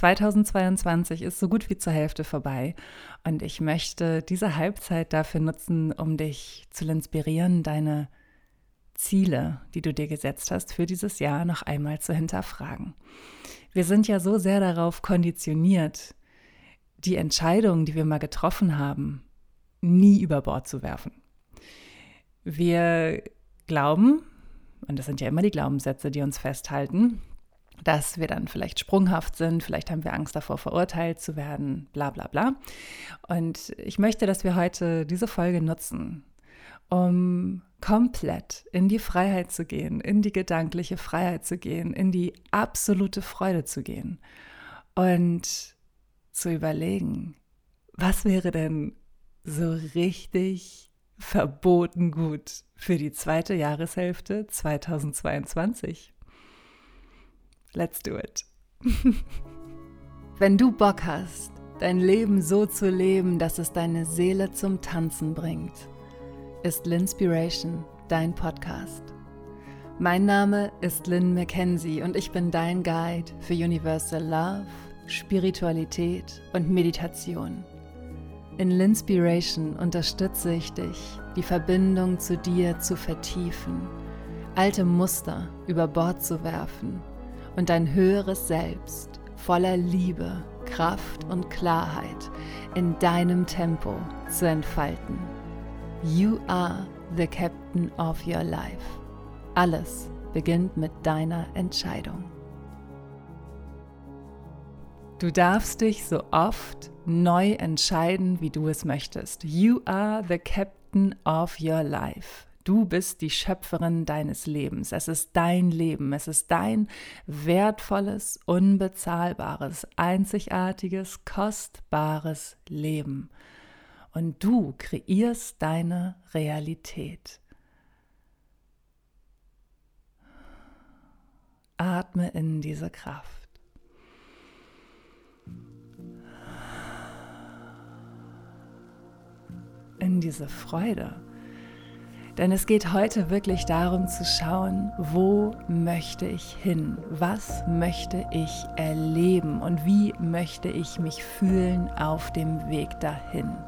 2022 ist so gut wie zur Hälfte vorbei und ich möchte diese Halbzeit dafür nutzen, um dich zu inspirieren, deine Ziele, die du dir gesetzt hast für dieses Jahr, noch einmal zu hinterfragen. Wir sind ja so sehr darauf konditioniert, die Entscheidungen, die wir mal getroffen haben, nie über Bord zu werfen. Wir glauben, und das sind ja immer die Glaubenssätze, die uns festhalten, dass wir dann vielleicht sprunghaft sind, vielleicht haben wir Angst davor, verurteilt zu werden, bla bla bla. Und ich möchte, dass wir heute diese Folge nutzen, um komplett in die Freiheit zu gehen, in die gedankliche Freiheit zu gehen, in die absolute Freude zu gehen und zu überlegen, was wäre denn so richtig verboten gut für die zweite Jahreshälfte 2022? Let's do it. Wenn du Bock hast, dein Leben so zu leben, dass es deine Seele zum Tanzen bringt, ist Linspiration dein Podcast. Mein Name ist Lynn McKenzie und ich bin dein Guide für Universal Love, Spiritualität und Meditation. In Linspiration unterstütze ich dich, die Verbindung zu dir zu vertiefen, alte Muster über Bord zu werfen und dein höheres Selbst voller Liebe, Kraft und Klarheit in deinem Tempo zu entfalten. You are the captain of your life. Alles beginnt mit deiner Entscheidung. Du darfst dich so oft neu entscheiden, wie du es möchtest. You are the captain of your life. Du bist die Schöpferin deines Lebens. Es ist dein Leben. Es ist dein wertvolles, unbezahlbares, einzigartiges, kostbares Leben. Und du kreierst deine Realität. Atme in diese Kraft. In diese Freude. Denn es geht heute wirklich darum zu schauen, wo möchte ich hin? Was möchte ich erleben? Und wie möchte ich mich fühlen auf dem Weg dahin?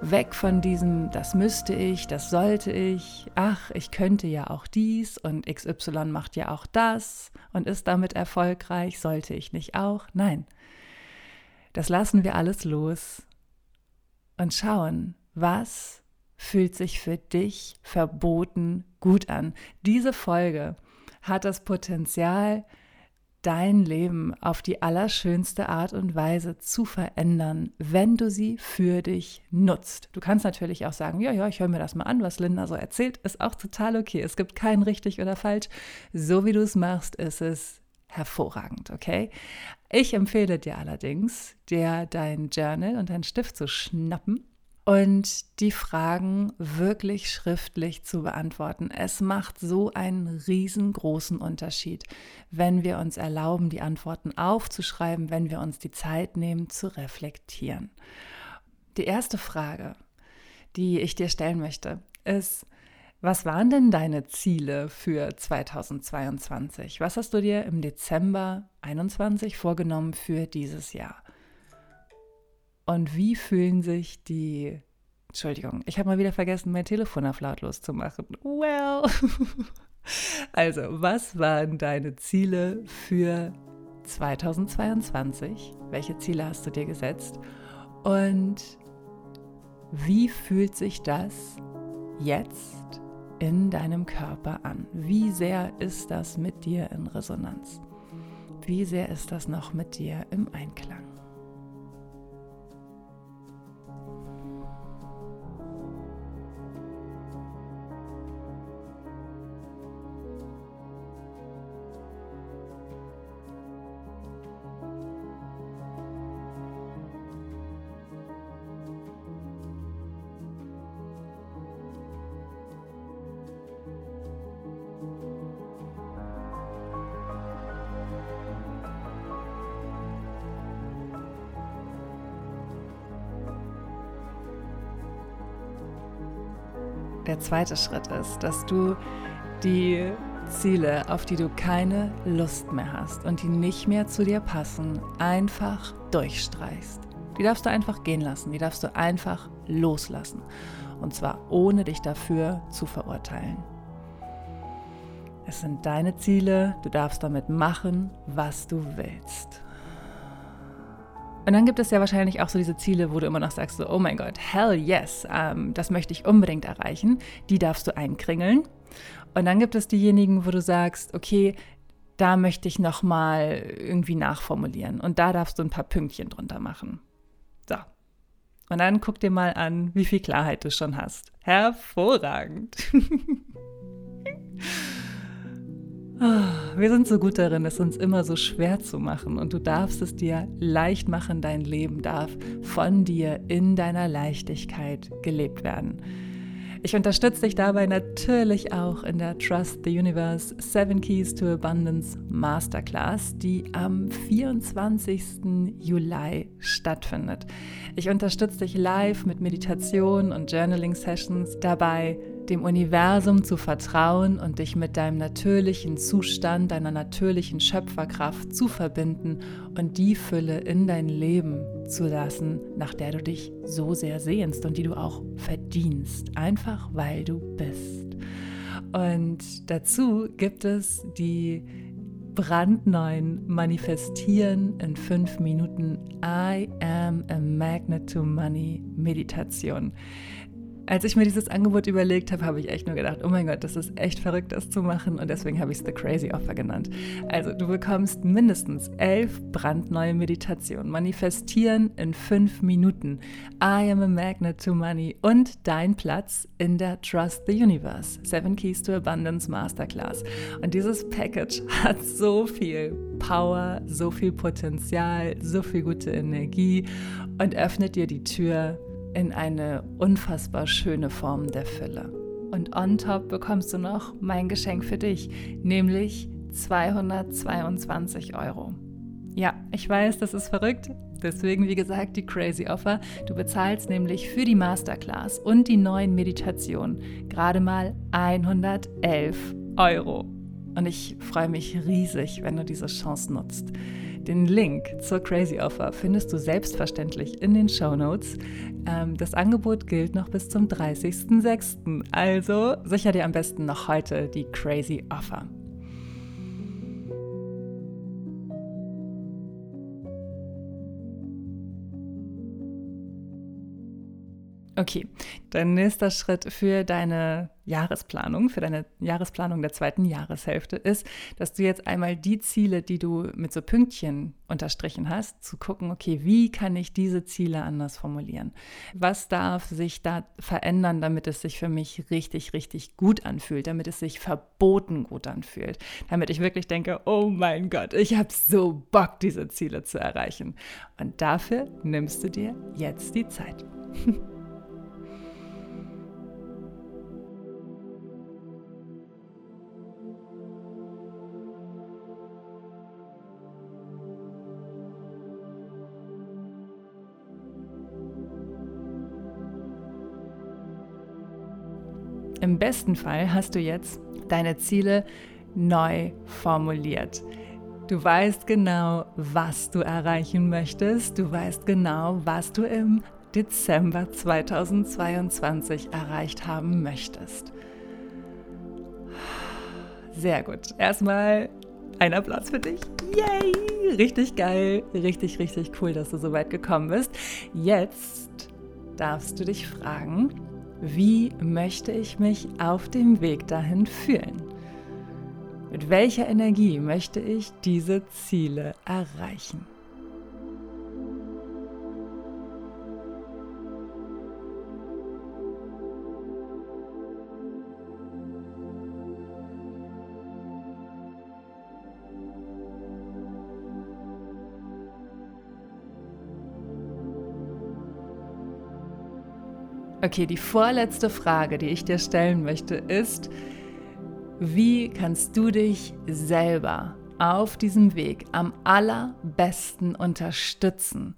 Weg von diesem, das müsste ich, das sollte ich, ach, ich könnte ja auch dies und XY macht ja auch das und ist damit erfolgreich, sollte ich nicht auch? Nein, das lassen wir alles los und schauen, was fühlt sich für dich verboten gut an. Diese Folge hat das Potenzial, dein Leben auf die allerschönste Art und Weise zu verändern, wenn du sie für dich nutzt. Du kannst natürlich auch sagen, ja, ja, ich höre mir das mal an, was Linda so erzählt, ist auch total okay. Es gibt kein richtig oder falsch. So wie du es machst, ist es hervorragend, okay? Ich empfehle dir allerdings, dir dein Journal und deinen Stift zu schnappen und die Fragen wirklich schriftlich zu beantworten. Es macht so einen riesengroßen Unterschied, wenn wir uns erlauben, die Antworten aufzuschreiben, wenn wir uns die Zeit nehmen zu reflektieren. Die erste Frage, die ich dir stellen möchte, ist, was waren denn deine Ziele für 2022? Was hast du dir im Dezember 21 vorgenommen für dieses Jahr? Und wie fühlen sich die Entschuldigung, ich habe mal wieder vergessen, mein Telefon auf lautlos zu machen. Well. Also, was waren deine Ziele für 2022? Welche Ziele hast du dir gesetzt? Und wie fühlt sich das jetzt in deinem Körper an? Wie sehr ist das mit dir in Resonanz? Wie sehr ist das noch mit dir im Einklang? Der zweite Schritt ist, dass du die Ziele, auf die du keine Lust mehr hast und die nicht mehr zu dir passen, einfach durchstreichst. Die darfst du einfach gehen lassen, die darfst du einfach loslassen. Und zwar ohne dich dafür zu verurteilen. Es sind deine Ziele, du darfst damit machen, was du willst. Und dann gibt es ja wahrscheinlich auch so diese Ziele, wo du immer noch sagst, so, oh mein Gott, hell yes, ähm, das möchte ich unbedingt erreichen. Die darfst du einkringeln. Und dann gibt es diejenigen, wo du sagst, okay, da möchte ich nochmal irgendwie nachformulieren. Und da darfst du ein paar Pünktchen drunter machen. So. Und dann guck dir mal an, wie viel Klarheit du schon hast. Hervorragend. Ah, wir sind so gut darin, es uns immer so schwer zu machen und du darfst es dir leicht machen, dein Leben darf von dir in deiner Leichtigkeit gelebt werden. Ich unterstütze dich dabei natürlich auch in der Trust the Universe Seven Keys to Abundance Masterclass, die am 24. Juli stattfindet. Ich unterstütze dich live mit Meditation und Journaling Sessions dabei, dem Universum zu vertrauen und dich mit deinem natürlichen Zustand, deiner natürlichen Schöpferkraft zu verbinden und die Fülle in dein Leben zu lassen, nach der du dich so sehr sehnst und die du auch verdienst, einfach weil du bist. Und dazu gibt es die brandneuen Manifestieren in fünf Minuten I am a Magnet to Money Meditation. Als ich mir dieses Angebot überlegt habe, habe ich echt nur gedacht, oh mein Gott, das ist echt verrückt, das zu machen. Und deswegen habe ich es The Crazy Offer genannt. Also du bekommst mindestens elf brandneue Meditationen, manifestieren in fünf Minuten, I am a magnet to money und dein Platz in der Trust the Universe, Seven Keys to Abundance Masterclass. Und dieses Package hat so viel Power, so viel Potenzial, so viel gute Energie und öffnet dir die Tür in eine unfassbar schöne Form der Fülle. Und on top bekommst du noch mein Geschenk für dich, nämlich 222 Euro. Ja, ich weiß, das ist verrückt. Deswegen, wie gesagt, die Crazy Offer. Du bezahlst nämlich für die Masterclass und die neuen Meditationen gerade mal 111 Euro. Und ich freue mich riesig, wenn du diese Chance nutzt. Den Link zur Crazy Offer findest du selbstverständlich in den Show Notes. Ähm, das Angebot gilt noch bis zum 30.06. Also sicher dir am besten noch heute die Crazy Offer. Okay, dein nächster Schritt für deine Jahresplanung, für deine Jahresplanung der zweiten Jahreshälfte ist, dass du jetzt einmal die Ziele, die du mit so Pünktchen unterstrichen hast, zu gucken, okay, wie kann ich diese Ziele anders formulieren? Was darf sich da verändern, damit es sich für mich richtig, richtig gut anfühlt, damit es sich verboten gut anfühlt, damit ich wirklich denke, oh mein Gott, ich habe so Bock, diese Ziele zu erreichen. Und dafür nimmst du dir jetzt die Zeit. Besten Fall hast du jetzt deine Ziele neu formuliert. Du weißt genau, was du erreichen möchtest. Du weißt genau, was du im Dezember 2022 erreicht haben möchtest. Sehr gut. Erstmal ein Applaus für dich. Yay! Richtig geil. Richtig, richtig cool, dass du so weit gekommen bist. Jetzt darfst du dich fragen, wie möchte ich mich auf dem Weg dahin fühlen? Mit welcher Energie möchte ich diese Ziele erreichen? Okay, die vorletzte Frage, die ich dir stellen möchte, ist, wie kannst du dich selber auf diesem Weg am allerbesten unterstützen?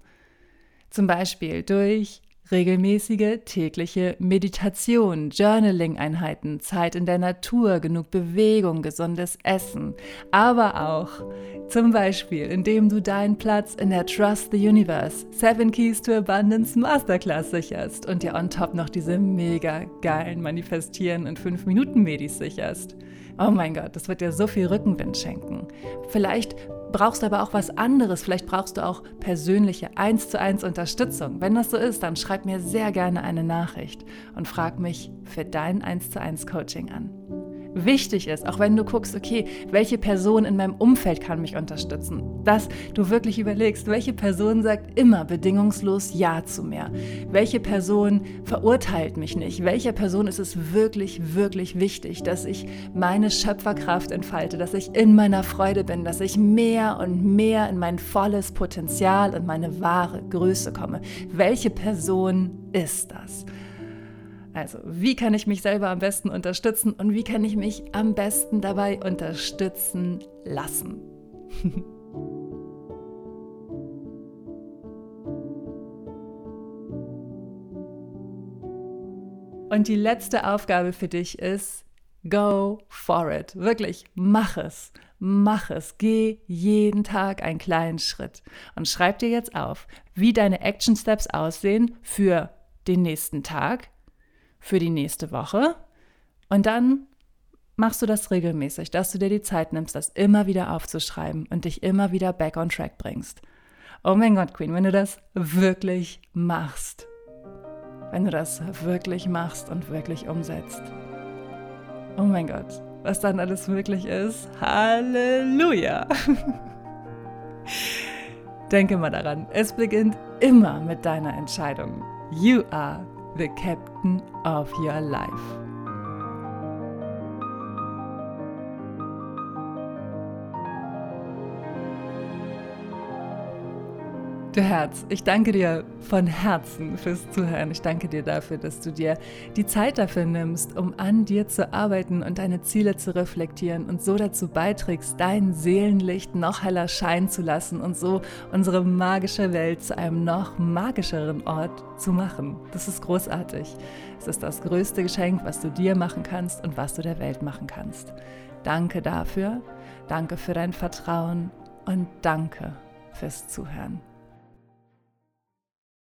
Zum Beispiel durch regelmäßige tägliche Meditation, Journaling-Einheiten, Zeit in der Natur, genug Bewegung, gesundes Essen, aber auch zum Beispiel, indem du deinen Platz in der Trust the Universe Seven Keys to Abundance Masterclass sicherst und dir on top noch diese mega geilen Manifestieren in 5 Minuten Medis sicherst. Oh mein Gott, das wird dir so viel Rückenwind schenken. Vielleicht brauchst aber auch was anderes. Vielleicht brauchst du auch persönliche 1 zu 1 Unterstützung. Wenn das so ist, dann schreib mir sehr gerne eine Nachricht und frag mich für dein 1 zu 1 Coaching an wichtig ist, auch wenn du guckst, okay, welche Person in meinem Umfeld kann mich unterstützen, dass du wirklich überlegst, welche Person sagt immer bedingungslos Ja zu mir, welche Person verurteilt mich nicht, welcher Person ist es wirklich, wirklich wichtig, dass ich meine Schöpferkraft entfalte, dass ich in meiner Freude bin, dass ich mehr und mehr in mein volles Potenzial und meine wahre Größe komme. Welche Person ist das? Also, wie kann ich mich selber am besten unterstützen und wie kann ich mich am besten dabei unterstützen lassen? und die letzte Aufgabe für dich ist, go for it. Wirklich, mach es. Mach es. Geh jeden Tag einen kleinen Schritt. Und schreib dir jetzt auf, wie deine Action Steps aussehen für den nächsten Tag, für die nächste Woche. Und dann machst du das regelmäßig, dass du dir die Zeit nimmst, das immer wieder aufzuschreiben und dich immer wieder back on track bringst. Oh mein Gott, Queen, wenn du das wirklich machst, wenn du das wirklich machst und wirklich umsetzt. Oh mein Gott, was dann alles möglich ist. Halleluja! Denke mal daran, es beginnt immer mit deiner Entscheidung. You are the captain of your life. Du Herz, ich danke dir von Herzen fürs Zuhören. Ich danke dir dafür, dass du dir die Zeit dafür nimmst, um an dir zu arbeiten und deine Ziele zu reflektieren und so dazu beiträgst, dein Seelenlicht noch heller scheinen zu lassen und so unsere magische Welt zu einem noch magischeren Ort zu machen. Das ist großartig. Es ist das größte Geschenk, was du dir machen kannst und was du der Welt machen kannst. Danke dafür, danke für dein Vertrauen und danke fürs Zuhören.